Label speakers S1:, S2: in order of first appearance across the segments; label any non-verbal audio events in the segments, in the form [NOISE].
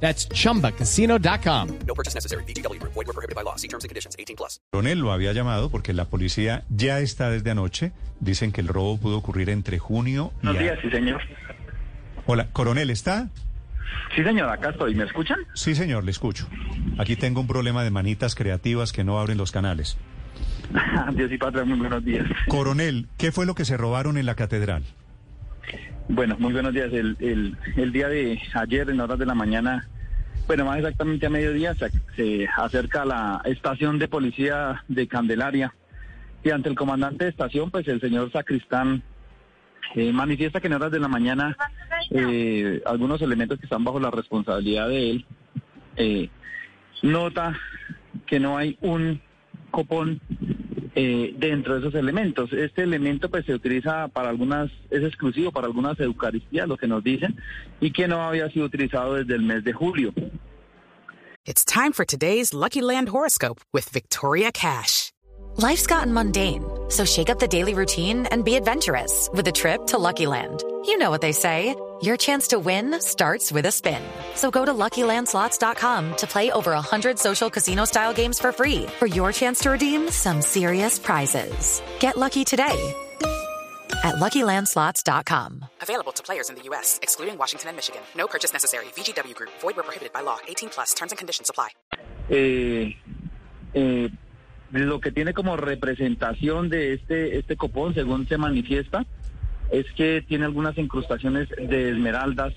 S1: That's chumbacasino.com.
S2: No purchase necessary. BGW. Void were prohibited by law. See terms and conditions. 18 plus.
S3: Coronel lo había llamado porque la policía ya está desde anoche. Dicen que el robo pudo ocurrir entre junio y...
S4: Buenos días, sí, señor.
S3: Hola, coronel, ¿está?
S4: Sí, señor, acá estoy. ¿Me escuchan?
S3: Sí, señor, le escucho. Aquí tengo un problema de manitas creativas que no abren los canales. [LAUGHS]
S4: Dios y Patria, muy buenos días.
S3: Coronel, ¿qué fue lo que se robaron en la catedral?
S4: Bueno, muy buenos días. El, el, el día de ayer, en horas de la mañana, bueno, más exactamente a mediodía, se, acerca a la estación de policía de Candelaria. Y ante el comandante de estación, pues el señor Sacristán eh, manifiesta que en horas de la mañana eh, algunos elementos que están bajo la responsabilidad de él eh, nota que no hay un copón eh, dentro de esos elementos. Este elemento pues se utiliza para algunas, es exclusivo para algunas eucaristías, lo que nos dicen, y que no había sido utilizado desde el mes de julio.
S5: It's time for today's Lucky Land horoscope with Victoria Cash.
S6: Life's gotten mundane, so shake up the daily routine and be adventurous with a trip to Lucky Land. You know what they say. Your chance to win starts with a spin. So go to LuckyLandSlots.com to play over 100 social casino-style games for free for your chance to redeem some serious prizes. Get lucky today at LuckyLandSlots.com.
S5: Available to players in the U.S., excluding Washington and Michigan. No purchase necessary. VGW Group, void where prohibited by law. 18 plus terms and conditions apply.
S4: Eh, eh, lo que tiene como representación de este, este copón, según se manifiesta, es que tiene algunas incrustaciones de esmeraldas,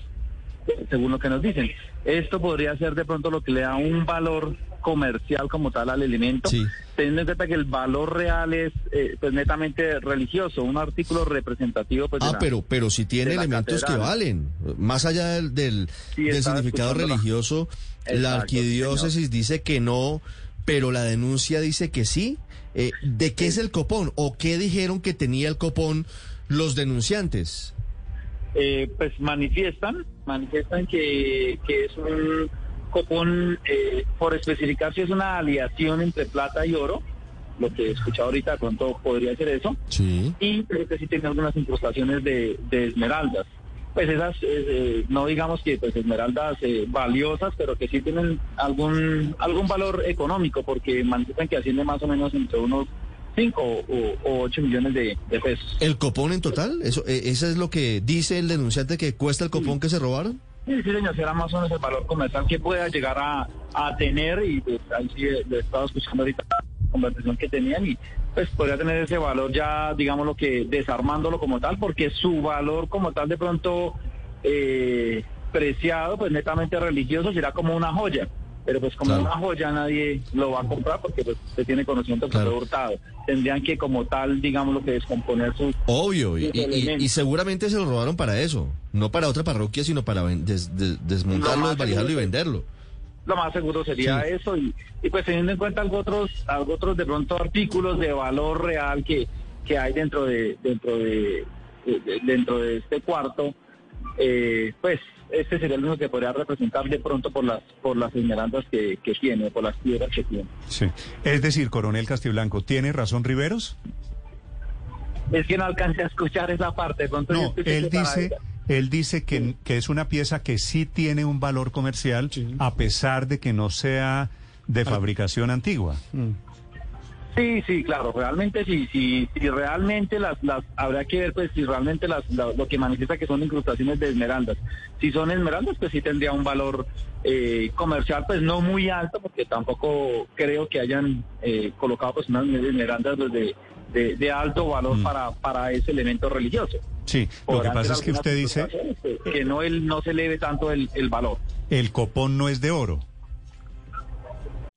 S4: según lo que nos dicen. Esto podría ser de pronto lo que le da un valor comercial como tal al elemento, teniendo en cuenta que el valor real es eh, pues netamente religioso, un artículo representativo. Pues,
S7: Ah,
S4: la-
S7: pero, pero sí tiene elementos que valen. Más allá del, del,
S4: Sí,
S7: significado religioso, la arquidiócesis dice que no, pero la denuncia dice que sí. Eh, ¿De qué es el copón? ¿O qué dijeron que tenía el copón los denunciantes?
S4: eh, pues manifiestan, manifiestan que, que es un copón, eh, por especificar si es una aleación entre plata y oro, lo que he escuchado ahorita, pronto podría ser eso,
S7: Sí.
S4: y creo que sí tiene algunas incrustaciones de, de esmeraldas. Pues esas, eh, eh, no digamos que pues esmeraldas eh, valiosas, pero que sí tienen algún algún valor económico, porque manifiestan que asciende más o menos entre unos 5 o, o 8 millones de, de pesos.
S7: ¿El copón en total? ¿Eso, eh, ¿Eso es lo que dice el denunciante que cuesta el copón que se robaron?
S4: Sí, sí, señor, será más o menos el valor comercial que pueda llegar a, a tener y pues ahí sí eh, le estaba escuchando ahorita la conversación que tenían y pues podría tener ese valor ya, digamos lo que desarmándolo como tal, porque su valor como tal de pronto eh, preciado, pues netamente religioso, será como una joya. Pero pues como
S7: Claro.
S4: una joya nadie lo va a comprar porque pues se tiene conocimiento que
S7: Claro.
S4: fue hurtado. Tendrían que como tal, digamos lo que descomponer sus
S7: Obvio, y, y- y-
S4: elementos.
S7: y seguramente se lo robaron para eso. No para otra parroquia, sino para des- des- desmontarlo, desvalijarlo y venderlo.
S4: lo más seguro sería
S7: Sí.
S4: eso y, y pues teniendo en cuenta algo otros algo otros de pronto artículos de valor real que, que hay dentro de dentro de, de- de- dentro de este cuarto eh, pues este sería el único que podría representar de pronto por las por las esmeraldas que, que tiene por las piedras que tiene
S3: Sí. Es decir, coronel Castiblanco, ¿tiene razón Riveros?
S4: es que no alcancé a escuchar esa parte de pronto
S3: No, él dice, él dice que, que es una pieza que sí tiene un valor comercial a pesar de que no sea de fabricación antigua.
S4: Sí, sí, claro, realmente sí, sí, sí, realmente las, las, habrá que ver pues si realmente las, la- lo que manifiesta que son incrustaciones de esmeraldas. Si son esmeraldas, pues sí tendría un valor eh, comercial, pues no muy alto, porque tampoco creo que hayan eh, colocado pues unas esmeraldas pues, de, de, alto valor para, para ese elemento religioso.
S3: Sí, lo que pasa es que usted dice,
S4: Que, que no, el, no se eleve tanto el, el valor.
S3: el copón no es de oro.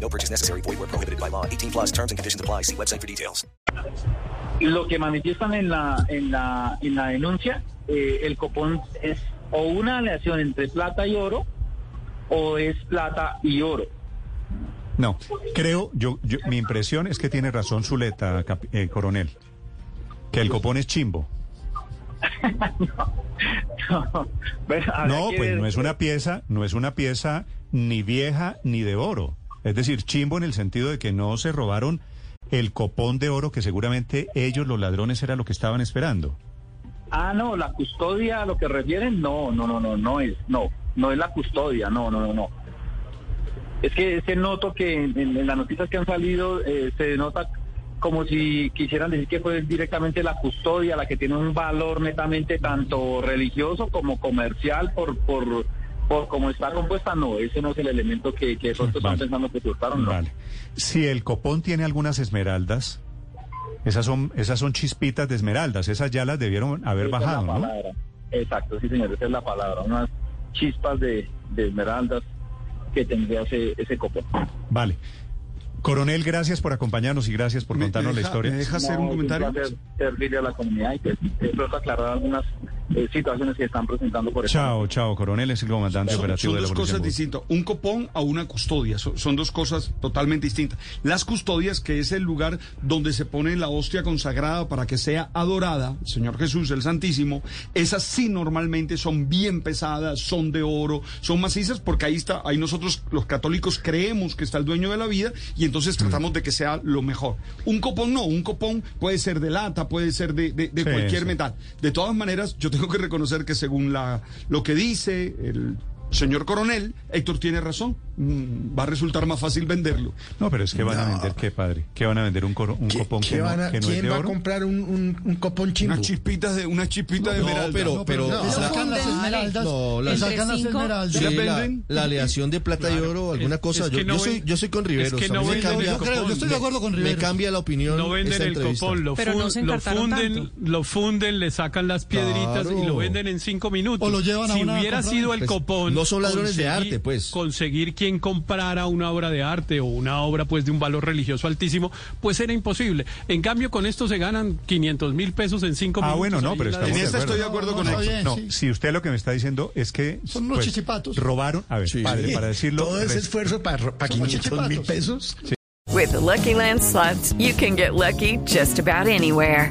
S8: No purchase necessary. Void where prohibited by law. 18 plus terms and conditions apply. See website for details.
S4: Lo que manifiestan en la, en la, en la denuncia, eh, el copón es o una aleación entre plata y oro o es plata y oro.
S3: No, creo, yo, yo mi impresión es que tiene razón Zuleta, cap- eh, coronel, que el copón es chimbo. [LAUGHS]
S4: Bueno,
S3: No,
S4: que
S3: pues no es una pieza, no es una pieza ni vieja ni de oro. Es decir, chimbo en el sentido de que no se robaron el copón de oro que seguramente ellos, los ladrones, era lo que estaban esperando.
S4: Ah, no, la custodia a lo que refieren, no, no, no, no, no es, no, no es la custodia, no, no, no, no. Es que, es que noto que en, las noticias que han salido eh, se denota como si quisieran decir que fue directamente la custodia la que tiene un valor netamente tanto religioso como comercial por por por cómo está compuesta, no, ese no es el elemento que, que pronto están
S3: Vale.
S4: pensando que surtaron, no.
S3: Vale. Si el copón tiene algunas esmeraldas, esas son, esas son chispitas de esmeraldas, esas ya las debieron haber
S4: Esa es
S3: bajado,
S4: la
S3: ¿no?
S4: palabra. Exacto, sí señor, esa es la palabra, unas chispas de, de esmeraldas que tendría ese, ese copón.
S3: Vale. Coronel, gracias por acompañarnos y gracias por contarnos
S9: me
S3: la
S9: deja-
S3: historia.
S9: me deja hacer
S4: No,
S9: un comentario.
S4: servirle a la comunidad y pues, de pronto aclarar algunas eh, situaciones que están presentando por eso.
S3: Chao, chao, coronel, es el comandante
S9: Son,
S3: operativo
S9: son
S3: de la
S9: dos
S3: Policía.
S9: cosas distintas. Un copón a una custodia. Son, son dos cosas totalmente distintas. Las custodias, que es el lugar donde se pone la hostia consagrada para que sea adorada, Señor Jesús, el Santísimo, esas sí normalmente son bien pesadas, son de oro, son macizas, porque ahí está, ahí nosotros los católicos creemos que está el dueño de la vida y entonces
S3: Mm.
S9: tratamos de que sea lo mejor. Un copón no, un copón puede ser de lata, puede ser de, de- de
S3: Sí,
S9: cualquier
S3: sí.
S9: metal. De todas maneras, yo tengo que reconocer que según la, lo que dice el señor coronel, Héctor tiene razón. Mm, va a resultar más fácil venderlo.
S3: No, pero es que van a vender, ¿qué padre? ¿Qué van a vender un, coro- un
S10: ¿Qué-
S3: copón
S10: qué
S3: que no,
S10: van a-
S3: que no es
S10: ¿Quién
S3: de
S10: va a comprar un, un, un copón chimbo?
S9: Unas chispitas de, una chispita de
S7: No,
S9: esmeralda.
S7: pero, pero
S10: sacan las esmeraldas.
S7: No, la-
S10: le sacan las esmeraldas.
S7: sí,
S9: ¿las
S7: la,
S9: venden?
S7: la aleación de plata y oro, alguna
S11: es-
S7: cosa.
S11: es
S7: yo, yo soy, yo soy con Riveros.
S11: es que no
S7: me
S11: venden
S7: cambia,
S11: el
S10: Yo creo, yo estoy de acuerdo con
S7: me
S10: Riveros.
S7: cambia la opinión.
S11: No venden
S7: esta
S11: el
S7: entrevista.
S11: copón, lo,
S12: Pero
S11: fun- funden, lo funden, le sacan las piedritas
S7: Claro.
S11: y lo venden en cinco minutos.
S10: O lo llevan a
S11: si hubiera sido el copón,
S7: no son ladrones de arte, pues.
S11: Conseguir quien comprara una obra de arte o una obra pues de un valor religioso altísimo, pues era imposible. En cambio, con esto se ganan 500 mil pesos en cinco
S3: Ah,
S11: minutos.
S3: bueno, no, pero
S11: en
S9: esta estoy de acuerdo
S10: No,
S9: con
S10: no, bien.
S3: No,
S10: sí.
S3: si usted lo que me está diciendo es que pues,
S10: Son unos chichipatos.
S3: robaron, a ver,
S7: Sí.
S3: padre, para decirlo,
S10: Todo ese esfuerzo para, para 500 mil pesos.
S12: With the Lucky Land slots, you can get lucky just about anywhere.